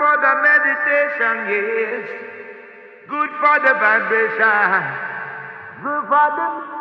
for the meditation, yes. Good for the vibration. Good for the